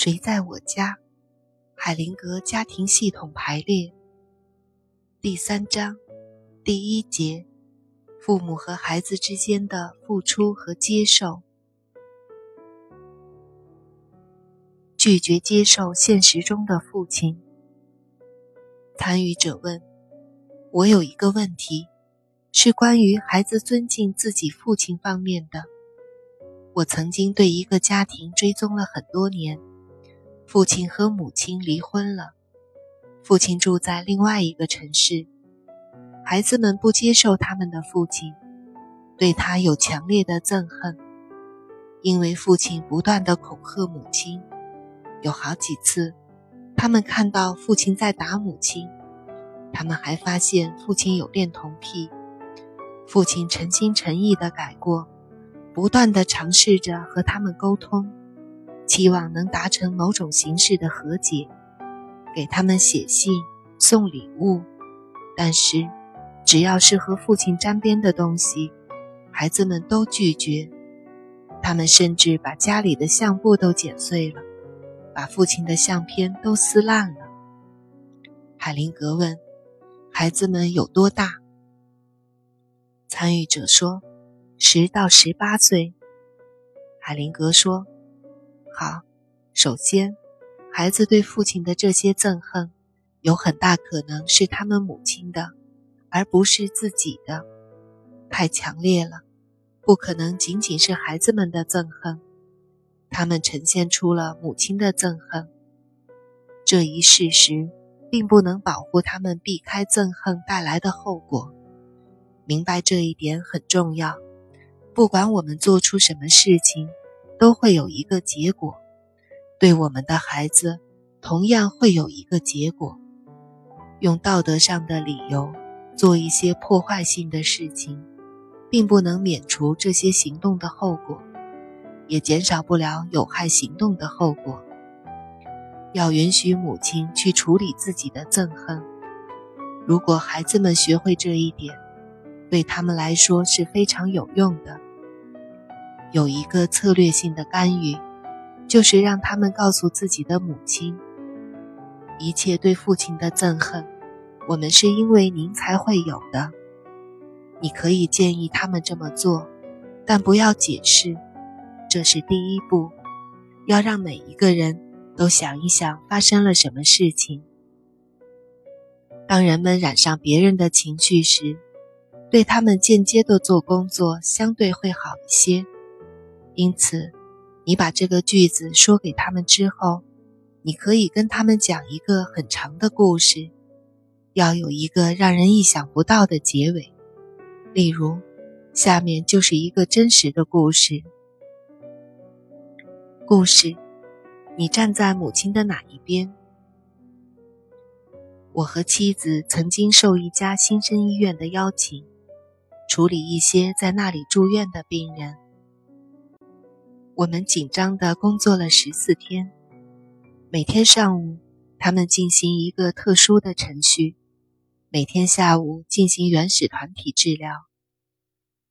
谁在我家？海灵格家庭系统排列第三章第一节：父母和孩子之间的付出和接受。拒绝接受现实中的父亲。参与者问：“我有一个问题，是关于孩子尊敬自己父亲方面的。我曾经对一个家庭追踪了很多年，父亲和母亲离婚了，父亲住在另外一个城市，孩子们不接受他们的父亲，对他有强烈的憎恨，因为父亲不断的恐吓母亲。”有好几次，他们看到父亲在打母亲，他们还发现父亲有恋童癖。父亲诚心诚意的改过，不断的尝试着和他们沟通，期望能达成某种形式的和解，给他们写信、送礼物。但是，只要是和父亲沾边的东西，孩子们都拒绝。他们甚至把家里的相簿都剪碎了。把父亲的相片都撕烂了。海灵格问：“孩子们有多大？”参与者说：“十到十八岁。”海灵格说：“好，首先，孩子对父亲的这些憎恨，有很大可能是他们母亲的，而不是自己的，太强烈了，不可能仅仅是孩子们的憎恨。”他们呈现出了母亲的憎恨，这一事实并不能保护他们避开憎恨带来的后果。明白这一点很重要。不管我们做出什么事情，都会有一个结果。对我们的孩子，同样会有一个结果。用道德上的理由做一些破坏性的事情，并不能免除这些行动的后果。也减少不了有害行动的后果。要允许母亲去处理自己的憎恨。如果孩子们学会这一点，对他们来说是非常有用的。有一个策略性的干预，就是让他们告诉自己的母亲：一切对父亲的憎恨，我们是因为您才会有的。你可以建议他们这么做，但不要解释。这是第一步，要让每一个人都想一想发生了什么事情。当人们染上别人的情绪时，对他们间接的做工作相对会好一些。因此，你把这个句子说给他们之后，你可以跟他们讲一个很长的故事，要有一个让人意想不到的结尾。例如，下面就是一个真实的故事。故事，你站在母亲的哪一边？我和妻子曾经受一家新生医院的邀请，处理一些在那里住院的病人。我们紧张地工作了十四天，每天上午他们进行一个特殊的程序，每天下午进行原始团体治疗。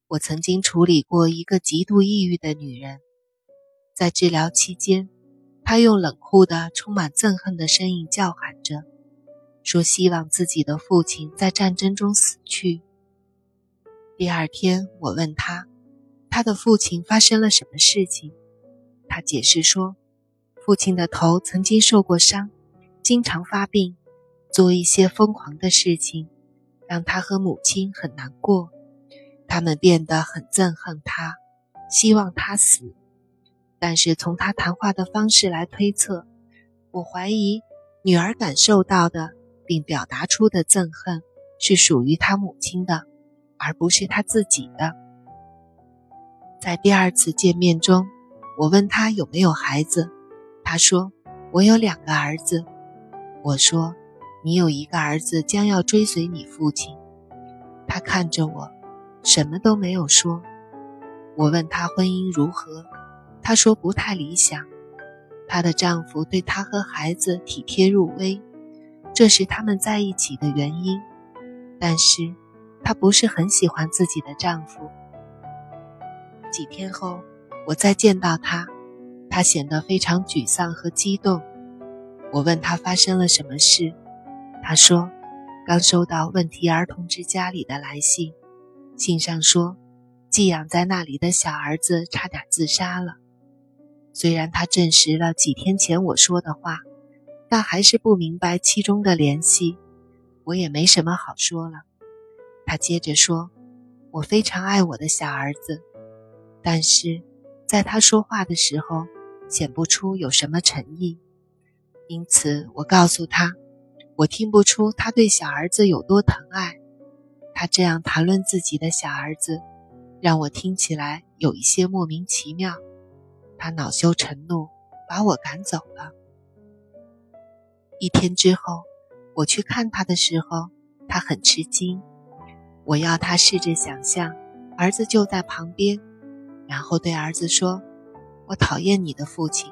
我曾经处理过一个极度抑郁的女人。在治疗期间，她用冷酷的、充满憎恨的声音叫喊着，说希望自己的父亲在战争中死去。第二天，我问他，他的父亲发生了什么事情。他解释说，父亲的头曾经受过伤，经常发病，做一些疯狂的事情，让他和母亲很难过。他们变得很憎恨他，希望他死。但是从他谈话的方式来推测，我怀疑女儿感受到的并表达出的憎恨是属于他母亲的，而不是他自己的。在第二次见面中，我问他有没有孩子，他说我有两个儿子。我说你有一个儿子将要追随你父亲。他看着我，什么都没有说。我问他婚姻如何。她说不太理想，她的丈夫对她和孩子体贴入微，这是他们在一起的原因。但是，她不是很喜欢自己的丈夫。几天后，我再见到他，他显得非常沮丧和激动。我问他发生了什么事，他说，刚收到问题儿童之家里的来信，信上说，寄养在那里的小儿子差点自杀了。虽然他证实了几天前我说的话，但还是不明白其中的联系。我也没什么好说了。他接着说：“我非常爱我的小儿子，但是在他说话的时候显不出有什么诚意。因此，我告诉他，我听不出他对小儿子有多疼爱。他这样谈论自己的小儿子，让我听起来有一些莫名其妙。他恼羞成怒，把我赶走了。一天之后。”我去看他的时候，他很吃惊。我要他试着想象，儿子就在旁边，然后对儿子说：“我讨厌你的父亲，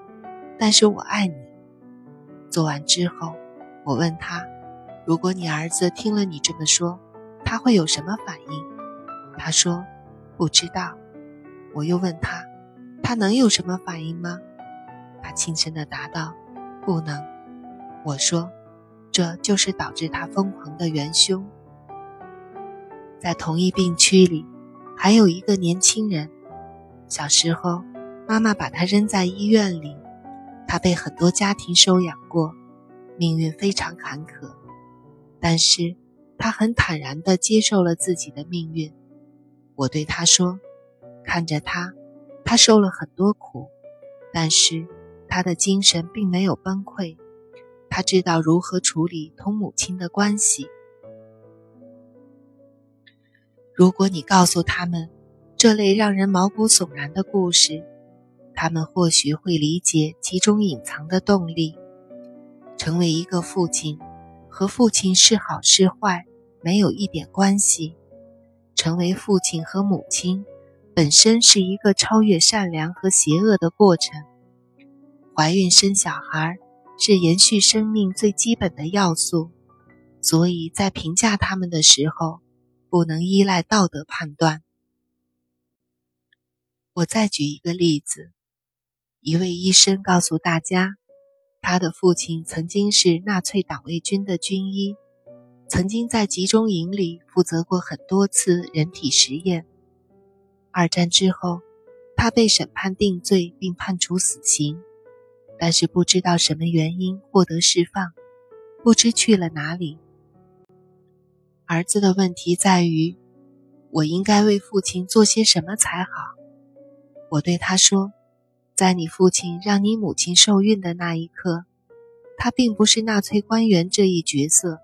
但是我爱你。”做完之后，我问他：“如果你儿子听了你这么说，他会有什么反应？”他说：“不知道。”我又问他：“他能有什么反应吗？”他轻声地答道：“不能。”我说。这就是导致他疯狂的元凶。在同一病区里，还有一个年轻人。小时候，妈妈把他扔在医院里，他被很多家庭收养过，命运非常坎坷。但是，他很坦然地接受了自己的命运。我对他说：“看着他，他受了很多苦，但是他的精神并没有崩溃。”他知道如何处理同母亲的关系。如果你告诉他们这类让人毛骨悚然的故事，他们或许会理解其中隐藏的动力。成为一个父亲，和父亲是好是坏没有一点关系。成为父亲和母亲，本身是一个超越善良和邪恶的过程。怀孕生小孩。是延续生命最基本的要素，所以在评价他们的时候，不能依赖道德判断。我再举一个例子：一位医生告诉大家，他的父亲曾经是纳粹党卫军的军医，曾经在集中营里负责过很多次人体实验。二战之后，他被审判定罪并判处死刑。但是不知道什么原因获得释放，不知去了哪里。儿子的问题在于，我应该为父亲做些什么才好？我对他说，在你父亲让你母亲受孕的那一刻，他并不是纳粹官员这一角色，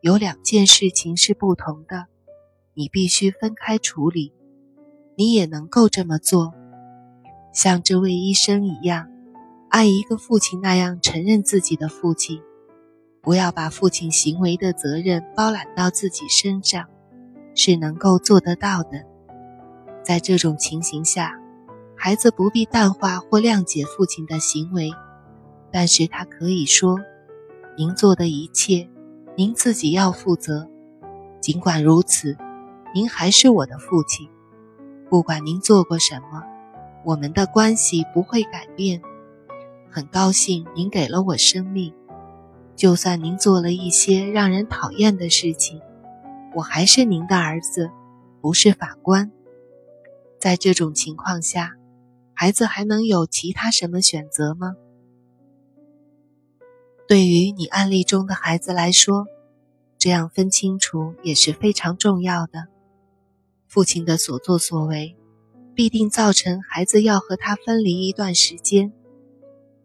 有两件事情是不同的，你必须分开处理。你也能够这么做，像这位医生一样。爱一个父亲那样承认自己的父亲，不要把父亲行为的责任包揽到自己身上，是能够做得到的。在这种情形下，孩子不必淡化或谅解父亲的行为，但是他可以说：“您做的一切，您自己要负责。尽管如此，您还是我的父亲。不管您做过什么，我们的关系不会改变。”很高兴您给了我生命，就算您做了一些让人讨厌的事情，我还是您的儿子，不是法官。在这种情况下，孩子还能有其他什么选择吗？对于你案例中的孩子来说，这样分清楚也是非常重要的。父亲的所作所为，必定造成孩子要和他分离一段时间。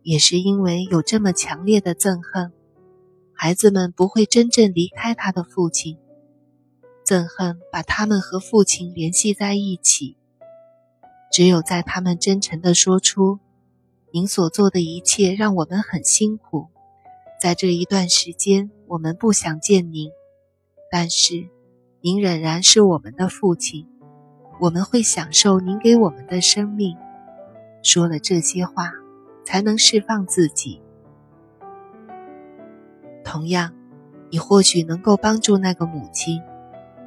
也是因为有这么强烈的憎恨，孩子们不会真正离开他的父亲。憎恨把他们和父亲联系在一起。只有在他们真诚地说出“您所做的一切让我们很辛苦，在这一段时间我们不想见您，但是您仍然是我们的父亲，我们会享受您给我们的生命。”说了这些话。才能释放自己。同样，你或许能够帮助那个母亲，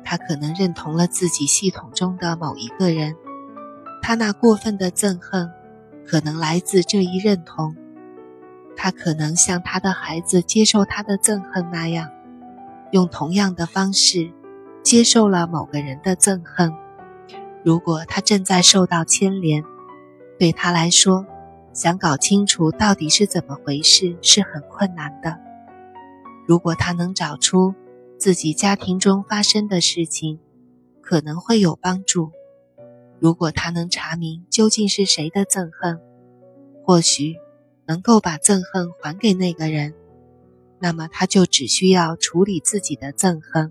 她可能认同了自己系统中的某一个人，他那过分的憎恨，可能来自这一认同。他可能像他的孩子接受他的憎恨那样，用同样的方式接受了某个人的憎恨。如果他正在受到牵连，对他来说，想搞清楚到底是怎么回事是很困难的。如果他能找出自己家庭中发生的事情，可能会有帮助。如果他能查明究竟是谁的憎恨，或许。能够把憎恨还给那个人，那么他就只需要处理自己的憎恨，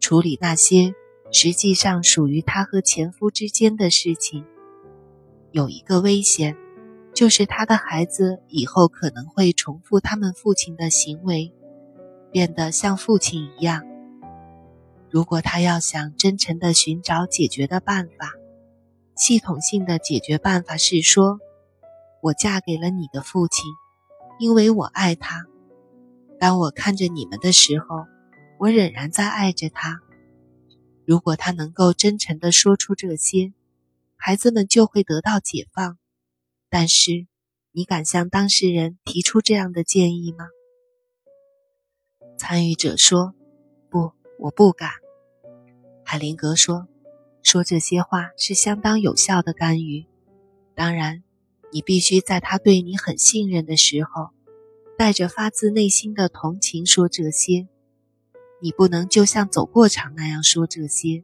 处理那些实际上属于他和前夫之间的事情。有一个危险，就是他的孩子以后可能会重复他们父亲的行为，变得像父亲一样。如果他要想真诚地寻找解决的办法，系统性的解决办法是说。我嫁给了你的父亲，因为我爱他。当我看着你们的时候，我仍然在爱着他。如果他能够真诚地说出这些，孩子们就会得到解放。但是，你敢向当事人提出这样的建议吗？参与者说：“不，我不敢。”海灵格说：“说这些话是相当有效的干预。当然。”你必须在他对你很信任的时候，带着发自内心的同情说这些。你不能就像走过场那样说这些。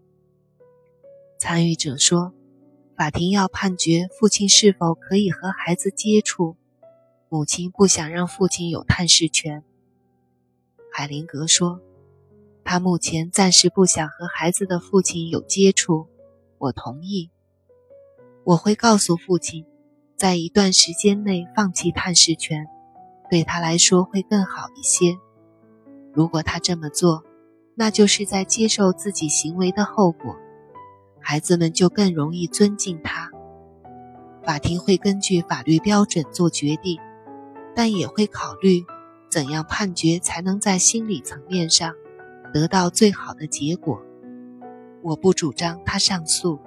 参与者说，法庭要判决父亲是否可以和孩子接触，母亲不想让父亲有探视权。海灵格说，他目前暂时不想和孩子的父亲有接触。我同意，我会告诉父亲。在一段时间内放弃探视权，对他来说会更好一些。如果他这么做，那就是在接受自己行为的后果。孩子们就更容易尊敬他。法庭会根据法律标准做决定，但也会考虑怎样判决才能在心理层面上得到最好的结果。我不主张他上诉。